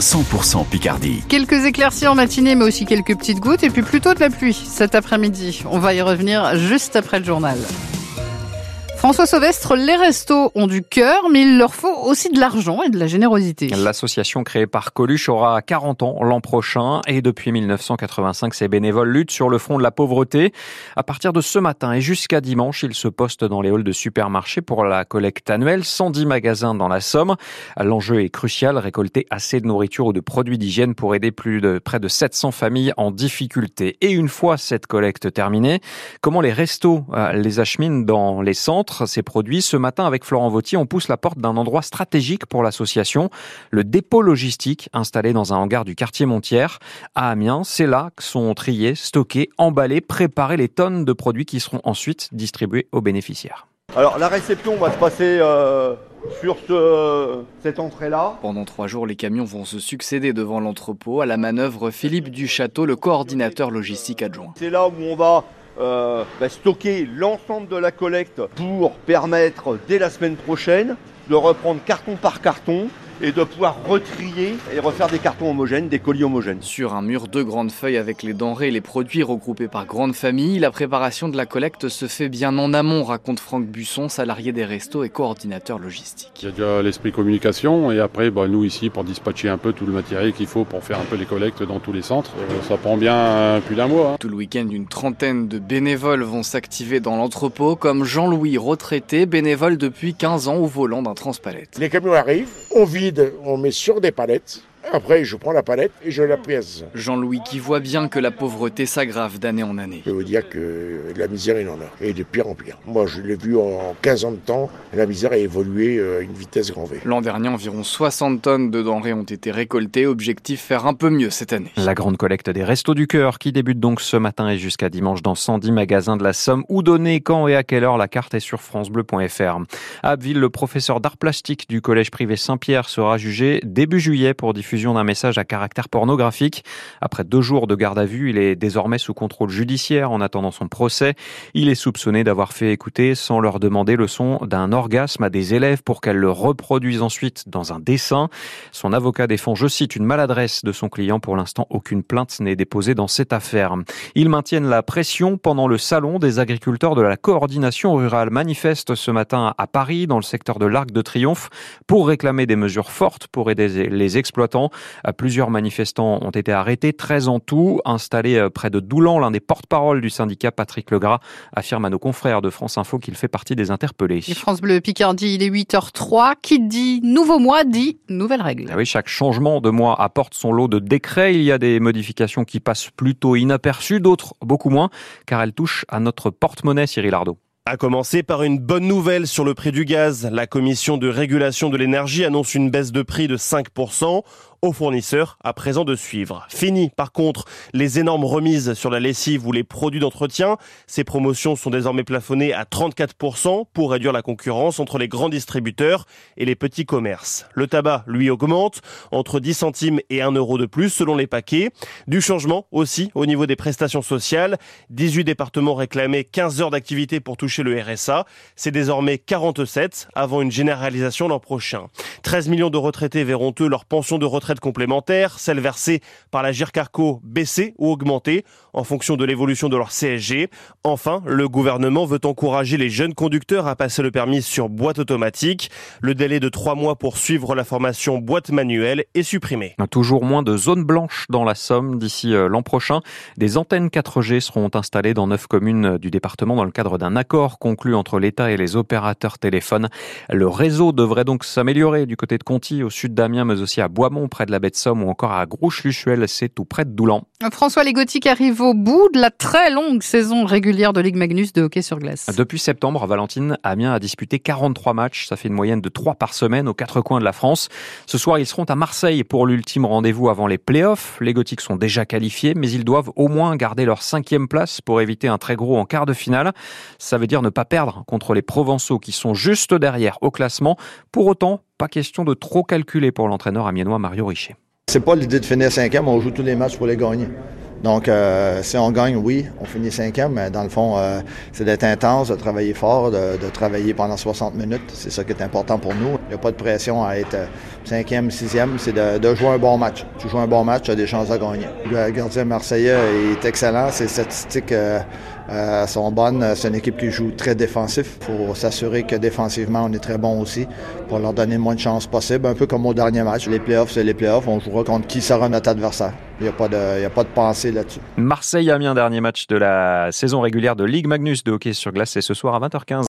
100% Picardie. Quelques éclaircies en matinée, mais aussi quelques petites gouttes, et puis plutôt de la pluie cet après-midi. On va y revenir juste après le journal. François Sauvestre, les restos ont du cœur, mais il leur faut aussi de l'argent et de la générosité. L'association créée par Coluche aura 40 ans l'an prochain et depuis 1985, ses bénévoles luttent sur le front de la pauvreté. À partir de ce matin et jusqu'à dimanche, ils se postent dans les halls de supermarchés pour la collecte annuelle, 110 magasins dans la Somme. L'enjeu est crucial, récolter assez de nourriture ou de produits d'hygiène pour aider plus de près de 700 familles en difficulté. Et une fois cette collecte terminée, comment les restos euh, les acheminent dans les centres? Ces produits. Ce matin, avec Florent Vautier, on pousse la porte d'un endroit stratégique pour l'association, le dépôt logistique installé dans un hangar du quartier Montière à Amiens. C'est là que sont triés, stockés, emballés, préparés les tonnes de produits qui seront ensuite distribués aux bénéficiaires. Alors la réception va se passer euh, sur cette entrée-là. Pendant trois jours, les camions vont se succéder devant l'entrepôt. À la manœuvre, Philippe Duchâteau, le coordinateur logistique adjoint. C'est là où on va euh, bah, stocker l'ensemble de la collecte pour permettre dès la semaine prochaine de reprendre carton par carton et de pouvoir retrier et refaire des cartons homogènes, des colis homogènes. Sur un mur, deux grandes feuilles avec les denrées et les produits regroupés par grandes familles. La préparation de la collecte se fait bien en amont, raconte Franck Busson, salarié des restos et coordinateur logistique. Il y a déjà l'esprit communication et après, bah, nous ici, pour dispatcher un peu tout le matériel qu'il faut pour faire un peu les collectes dans tous les centres, euh, ça prend bien plus d'un mois. Hein. Tout le week-end, une trentaine de bénévoles vont s'activer dans l'entrepôt, comme Jean-Louis, retraité, bénévole depuis 15 ans au volant d'un transpalette. Les camions arrivent, on on met sur des palettes après, je prends la palette et je la pèse. Jean-Louis qui voit bien que la pauvreté s'aggrave d'année en année. Je peux vous dire que la misère, il en a. Et de pire en pire. Moi, je l'ai vu en 15 ans de temps, la misère a évolué euh, à une vitesse grand V. L'an dernier, environ 60 tonnes de denrées ont été récoltées. Objectif, faire un peu mieux cette année. La grande collecte des Restos du Cœur qui débute donc ce matin et jusqu'à dimanche dans 110 magasins de la Somme. Où donner, quand et à quelle heure? La carte est sur francebleu.fr. À Abbeville, le professeur d'art plastique du collège privé Saint-Pierre sera jugé début juillet pour diffusion d'un message à caractère pornographique. Après deux jours de garde à vue, il est désormais sous contrôle judiciaire en attendant son procès. Il est soupçonné d'avoir fait écouter sans leur demander le son d'un orgasme à des élèves pour qu'elles le reproduisent ensuite dans un dessin. Son avocat défend, je cite, une maladresse de son client. Pour l'instant, aucune plainte n'est déposée dans cette affaire. Ils maintiennent la pression pendant le salon des agriculteurs de la coordination rurale manifeste ce matin à Paris, dans le secteur de l'Arc de Triomphe, pour réclamer des mesures fortes pour aider les exploitants. Plusieurs manifestants ont été arrêtés, 13 en tout, installés euh, près de Doulan. L'un des porte-parole du syndicat, Patrick Legras, affirme à nos confrères de France Info qu'il fait partie des interpellés. France Bleu Picardie, il est 8h03. Qui dit nouveau mois dit nouvelles règles. Ah oui, chaque changement de mois apporte son lot de décrets. Il y a des modifications qui passent plutôt inaperçues, d'autres beaucoup moins, car elles touchent à notre porte-monnaie, Cyril Ardo. A commencer par une bonne nouvelle sur le prix du gaz. La commission de régulation de l'énergie annonce une baisse de prix de 5% aux fournisseurs à présent de suivre. Fini par contre les énormes remises sur la lessive ou les produits d'entretien. Ces promotions sont désormais plafonnées à 34% pour réduire la concurrence entre les grands distributeurs et les petits commerces. Le tabac, lui, augmente entre 10 centimes et 1 euro de plus selon les paquets. Du changement aussi au niveau des prestations sociales. 18 départements réclamaient 15 heures d'activité pour toucher le RSA. C'est désormais 47 avant une généralisation l'an prochain. 13 millions de retraités verront eux leur pension de retraite complémentaires, celles versées par la GIRCARCO baissées ou augmentées en fonction de l'évolution de leur CSG. Enfin, le gouvernement veut encourager les jeunes conducteurs à passer le permis sur boîte automatique. Le délai de trois mois pour suivre la formation boîte manuelle est supprimé. Toujours moins de zones blanches dans la Somme d'ici euh, l'an prochain. Des antennes 4G seront installées dans neuf communes du département dans le cadre d'un accord conclu entre l'État et les opérateurs téléphones. Le réseau devrait donc s'améliorer du côté de Conti, au sud d'Amiens, mais aussi à Boismont, près de la baie de Somme, ou encore à Grouche-Luchuel, c'est tout près de Doulan. François Légotique arrive au bout de la très longue saison régulière de Ligue Magnus de hockey sur glace. Depuis septembre, Valentine Amiens a disputé 43 matchs. Ça fait une moyenne de 3 par semaine aux quatre coins de la France. Ce soir, ils seront à Marseille pour l'ultime rendez-vous avant les playoffs. Les Gothiques sont déjà qualifiés, mais ils doivent au moins garder leur cinquième place pour éviter un très gros en quart de finale. Ça veut dire ne pas perdre contre les Provençaux qui sont juste derrière au classement. Pour autant, pas question de trop calculer pour l'entraîneur amiénois Mario Richet. C'est pas l'idée de finir cinquième, on joue tous les matchs pour les gagner. Donc, euh, si on gagne, oui, on finit cinquième, mais dans le fond, euh, c'est d'être intense, de travailler fort, de, travailler pendant 60 minutes. C'est ça qui est important pour nous. Il n'y a pas de pression à être cinquième, sixième, c'est de, jouer un bon match. Tu joues un bon match, tu as des chances à gagner. Le gardien marseillais est excellent. Ses statistiques euh, euh, sont bonnes. C'est une équipe qui joue très défensif. Faut s'assurer que défensivement, on est très bon aussi pour leur donner le moins de chances possible. Un peu comme au dernier match. Les playoffs, c'est les playoffs. On jouera contre qui sera notre adversaire. Il n'y a, pas de, a pas de pensée là-dessus. Marseille-Amiens, dernier match de la saison régulière de Ligue Magnus de hockey sur glace, c'est ce soir à 20h15.